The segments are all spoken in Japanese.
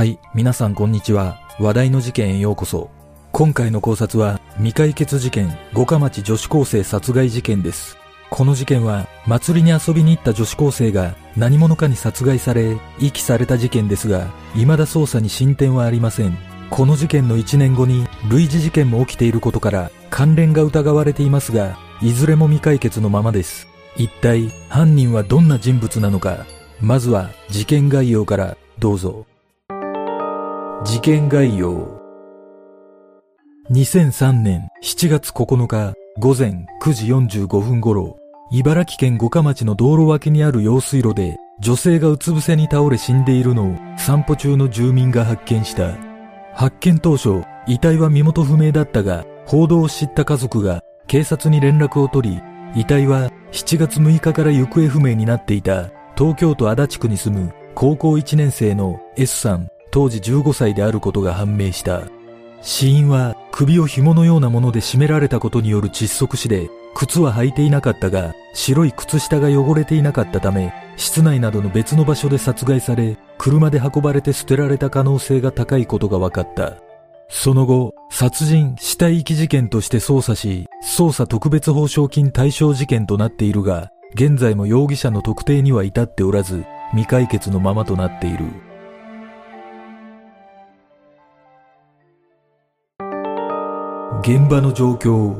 はい、皆さんこんにちは。話題の事件へようこそ。今回の考察は未解決事件、五日町女子高生殺害事件です。この事件は祭りに遊びに行った女子高生が何者かに殺害され、遺棄された事件ですが、未だ捜査に進展はありません。この事件の1年後に類似事件も起きていることから関連が疑われていますが、いずれも未解決のままです。一体犯人はどんな人物なのか、まずは事件概要からどうぞ。事件概要。2003年7月9日午前9時45分頃、茨城県五日町の道路脇にある用水路で女性がうつ伏せに倒れ死んでいるのを散歩中の住民が発見した。発見当初、遺体は身元不明だったが、報道を知った家族が警察に連絡を取り、遺体は7月6日から行方不明になっていた東京都足立区に住む高校1年生の S さん当時15歳であることが判明した。死因は首を紐のようなもので絞められたことによる窒息死で、靴は履いていなかったが、白い靴下が汚れていなかったため、室内などの別の場所で殺害され、車で運ばれて捨てられた可能性が高いことが分かった。その後、殺人死体遺棄事件として捜査し、捜査特別報奨金対象事件となっているが、現在も容疑者の特定には至っておらず、未解決のままとなっている。現場の状況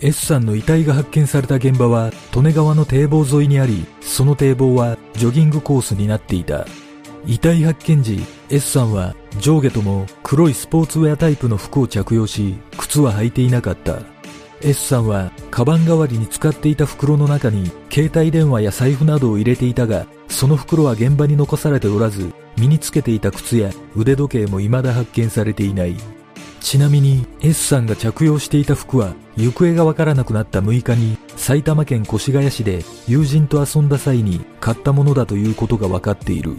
S さんの遺体が発見された現場は利根川の堤防沿いにありその堤防はジョギングコースになっていた。遺体発見時 S さんは上下とも黒いスポーツウェアタイプの服を着用し靴は履いていなかった。S さんはカバン代わりに使っていた袋の中に携帯電話や財布などを入れていたがその袋は現場に残されておらず身につけていた靴や腕時計も未だ発見されていない。ちなみに S さんが着用していた服は行方がわからなくなった6日に埼玉県越谷市で友人と遊んだ際に買ったものだということがわかっている。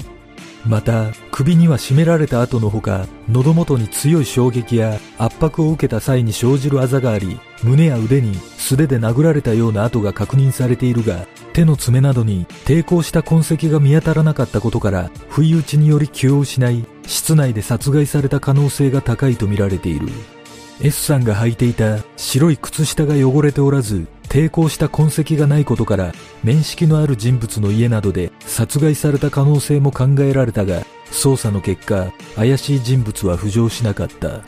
また、首には絞められた後のほか、喉元に強い衝撃や圧迫を受けた際に生じるあざがあり、胸や腕に素手で殴られたような跡が確認されているが、手の爪などに抵抗した痕跡が見当たらなかったことから、不意打ちにより気を失い、室内で殺害された可能性が高いとみられている。S さんが履いていた白い靴下が汚れておらず、抵抗した痕跡がないことから、面識のある人物の家などで殺害された可能性も考えられたが、捜査の結果、怪しい人物は浮上しなかった。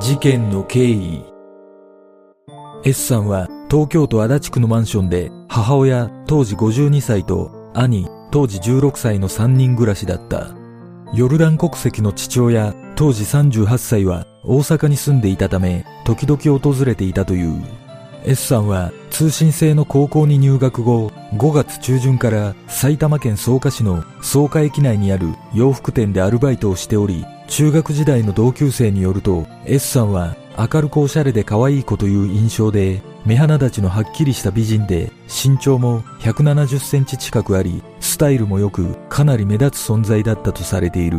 事件の経緯 S さんは東京都足立区のマンションで母親当時52歳と兄当時16歳の3人暮らしだった。ヨルダン国籍の父親当時38歳は大阪に住んでいたため時々訪れていたという。S さんは通信制の高校に入学後5月中旬から埼玉県草加市の草加駅内にある洋服店でアルバイトをしており中学時代の同級生によると S さんは明るくおしゃれで可愛い子という印象で目鼻立ちのはっきりした美人で身長も170センチ近くありスタイルも良くかなり目立つ存在だったとされている。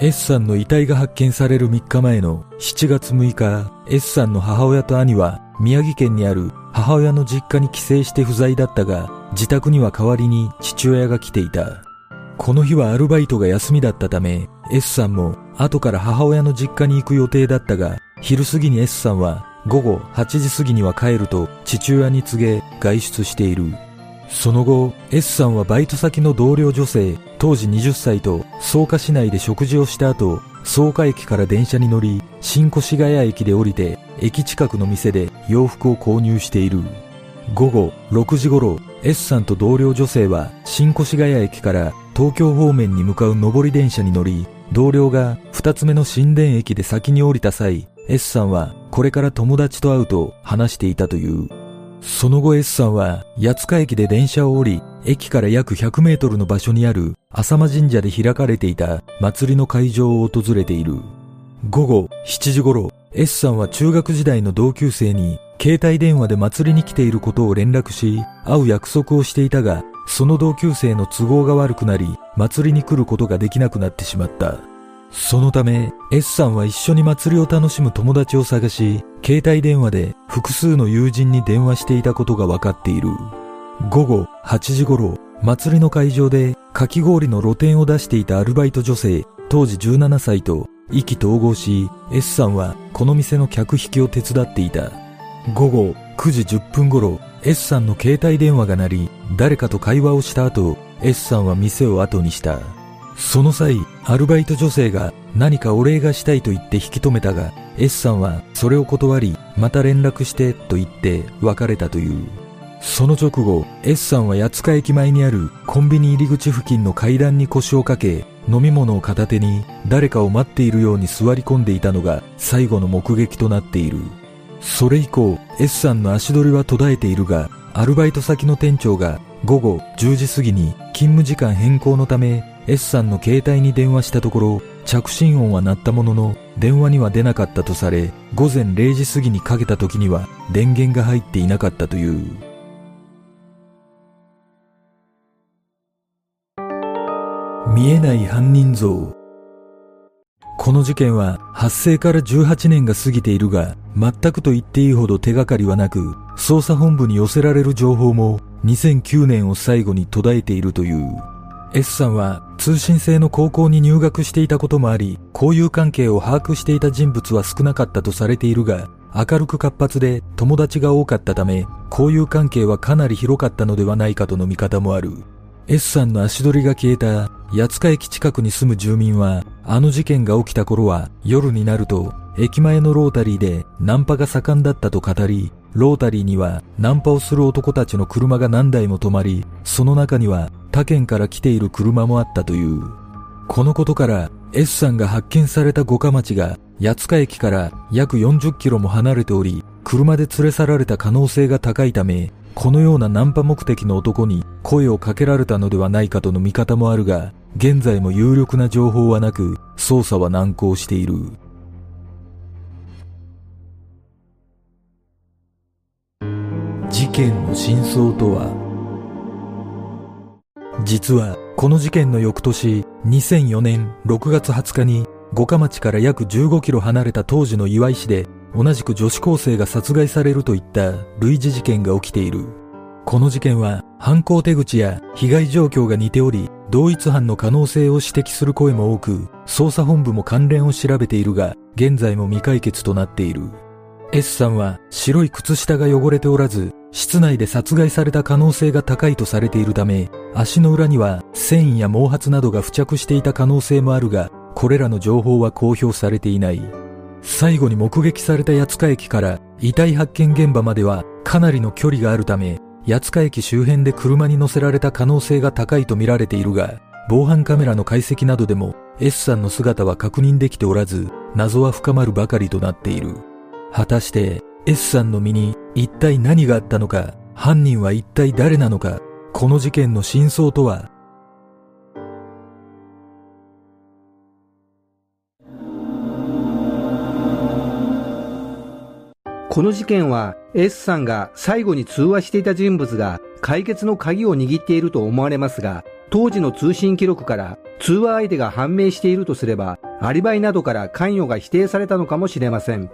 S さんの遺体が発見される3日前の7月6日 S さんの母親と兄は宮城県にある母親の実家に帰省して不在だったが自宅には代わりに父親が来ていた。この日はアルバイトが休みだったため S さんも後から母親の実家に行く予定だったが昼過ぎに S さんは午後8時過ぎには帰ると父親に告げ外出している。その後、S さんはバイト先の同僚女性、当時20歳と草加市内で食事をした後、草加駅から電車に乗り、新越谷駅で降りて、駅近くの店で洋服を購入している。午後6時頃、S さんと同僚女性は新越谷駅から東京方面に向かう上り電車に乗り、同僚が二つ目の新田駅で先に降りた際、S さんはこれから友達と会うと話していたという。その後 S さんは八塚駅で電車を降り、駅から約100メートルの場所にある浅間神社で開かれていた祭りの会場を訪れている。午後7時頃、S さんは中学時代の同級生に携帯電話で祭りに来ていることを連絡し、会う約束をしていたが、その同級生の都合が悪くなり、祭りに来ることができなくなってしまった。そのため S さんは一緒に祭りを楽しむ友達を探し携帯電話で複数の友人に電話していたことが分かっている午後8時頃、祭りの会場でかき氷の露店を出していたアルバイト女性、当時17歳と意気投合し、S さんはこの店の客引きを手伝っていた。午後9時10分頃、S さんの携帯電話が鳴り、誰かと会話をした後、S さんは店を後にした。その際、アルバイト女性が何かお礼がしたいと言って引き止めたが、S さんはそれを断り、また連絡してと言って別れたという。その直後、S さんは八塚駅前にあるコンビニ入り口付近の階段に腰をかけ、飲み物を片手に誰かを待っているように座り込んでいたのが最後の目撃となっている。それ以降、S さんの足取りは途絶えているが、アルバイト先の店長が午後10時過ぎに勤務時間変更のため S さんの携帯に電話したところ、着信音は鳴ったものの、電話には出なかったとされ、午前0時過ぎにかけた時には電源が入っていなかったという。見えない犯人像。この事件は発生から18年が過ぎているが、全くと言っていいほど手がかりはなく、捜査本部に寄せられる情報も2009年を最後に途絶えているという。S さんは通信制の高校に入学していたこともあり、交友関係を把握していた人物は少なかったとされているが、明るく活発で友達が多かったため、交友関係はかなり広かったのではないかとの見方もある。S さんの足取りが消えた八塚駅近くに住む住民は、あの事件が起きた頃は夜になると駅前のロータリーでナンパが盛んだったと語り、ロータリーにはナンパをする男たちの車が何台も止まり、その中には他県から来ている車もあったという。このことから S さんが発見された五日町が八塚駅から約40キロも離れており、車で連れ去られた可能性が高いため、このようなナンパ目的の男に声をかけられたのではないかとの見方もあるが、現在も有力な情報はなく、捜査は難航している。事件の真相とは？実はこの事件の翌年2004年6月20日に五日町から約15キロ離れた当時の岩井市で同じく女子高生が殺害されるといった類似事件が起きている。この事件は犯行手口や被害状況が似ており同一犯の可能性を指摘する声も多く捜査本部も関連を調べているが現在も未解決となっている。S さんは白い靴下が汚れておらず室内で殺害された可能性が高いとされているため、足の裏には繊維や毛髪などが付着していた可能性もあるが、これらの情報は公表されていない。最後に目撃された八塚駅から遺体発見現場まではかなりの距離があるため、八塚駅周辺で車に乗せられた可能性が高いと見られているが、防犯カメラの解析などでも S さんの姿は確認できておらず、謎は深まるばかりとなっている。果たして S さんの身に一体何があったのか、犯人は一体誰なのか、この事件の真相とは？この事件は S さんが最後に通話していた人物が解決の鍵を握っていると思われますが、当時の通信記録から通話相手が判明しているとすれば、アリバイなどから関与が否定されたのかもしれません。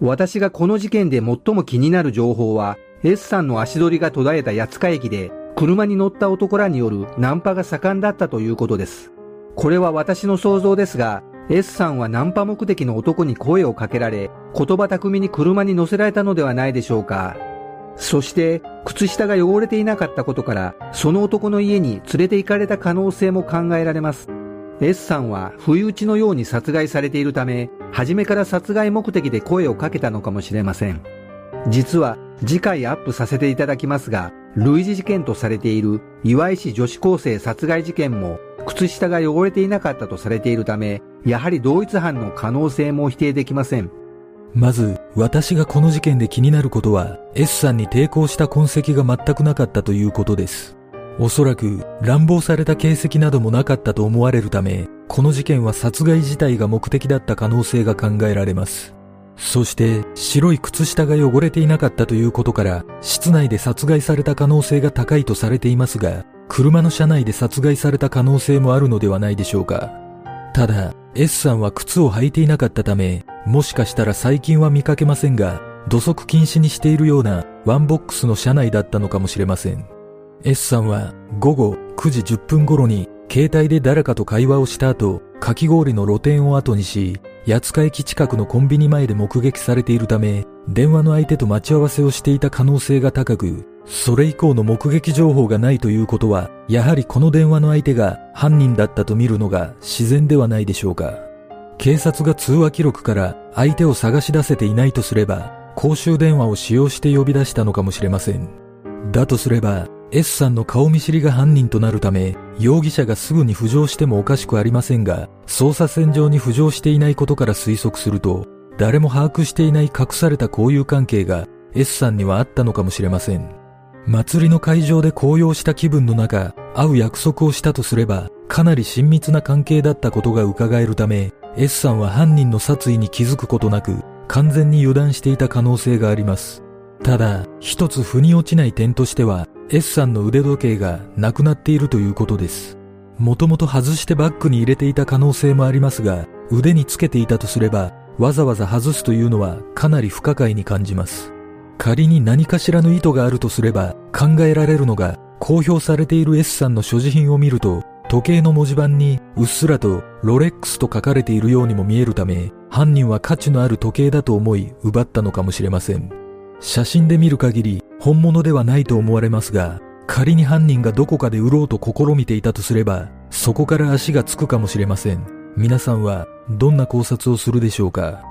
私がこの事件で最も気になる情報は、S さんの足取りが途絶えた八塚駅で、車に乗った男らによるナンパが盛んだったということです。これは私の想像ですが、S さんはナンパ目的の男に声をかけられ、言葉巧みに車に乗せられたのではないでしょうか。そして、靴下が汚れていなかったことから、その男の家に連れて行かれた可能性も考えられます。S さんは不意打ちのように殺害されているため、初めから殺害目的で声をかけたのかもしれません。実は次回アップさせていただきますが、類似事件とされている岩井市女子高生殺害事件も靴下が汚れていなかったとされているため、やはり同一犯の可能性も否定できません。まず、私がこの事件で気になることは、S さんに抵抗した痕跡が全くなかったということです。おそらく乱暴された形跡などもなかったと思われるため、この事件は殺害自体が目的だった可能性が考えられます。そして白い靴下が汚れていなかったということから室内で殺害された可能性が高いとされていますが、車の車内で殺害された可能性もあるのではないでしょうか。ただ、S さんは靴を履いていなかったため、もしかしたら最近は見かけませんが、土足禁止にしているようなワンボックスの車内だったのかもしれません。S さんは午後9時10分頃に携帯で誰かと会話をした後、かき氷の露店を後にし、八塚駅近くのコンビニ前で目撃されているため、電話の相手と待ち合わせをしていた可能性が高く、それ以降の目撃情報がないということは、やはりこの電話の相手が犯人だったと見るのが自然ではないでしょうか。警察が通話記録から相手を探し出せていないとすれば、公衆電話を使用して呼び出したのかもしれません。だとすれば、S さんの顔見知りが犯人となるため、容疑者がすぐに浮上してもおかしくありませんが、捜査線上に浮上していないことから推測すると、誰も把握していない隠された交友関係が S さんにはあったのかもしれません。祭りの会場で高揚した気分の中、会う約束をしたとすれば、かなり親密な関係だったことが伺えるため、S さんは犯人の殺意に気づくことなく、完全に油断していた可能性があります。ただ、一つ腑に落ちない点としては、S さんの腕時計がなくなっているということです。もともと外してバッグに入れていた可能性もありますが、腕につけていたとすれば、わざわざ外すというのはかなり不可解に感じます。仮に何かしらの意図があるとすれば、考えられるのが、公表されている S さんの所持品を見ると、時計の文字盤にうっすらとロレックスと書かれているようにも見えるため、犯人は価値のある時計だと思い奪ったのかもしれません。写真で見る限り本物ではないと思われますが、仮に犯人がどこかで売ろうと試みていたとすれば、そこから足がつくかもしれません。皆さんはどんな考察をするでしょうか？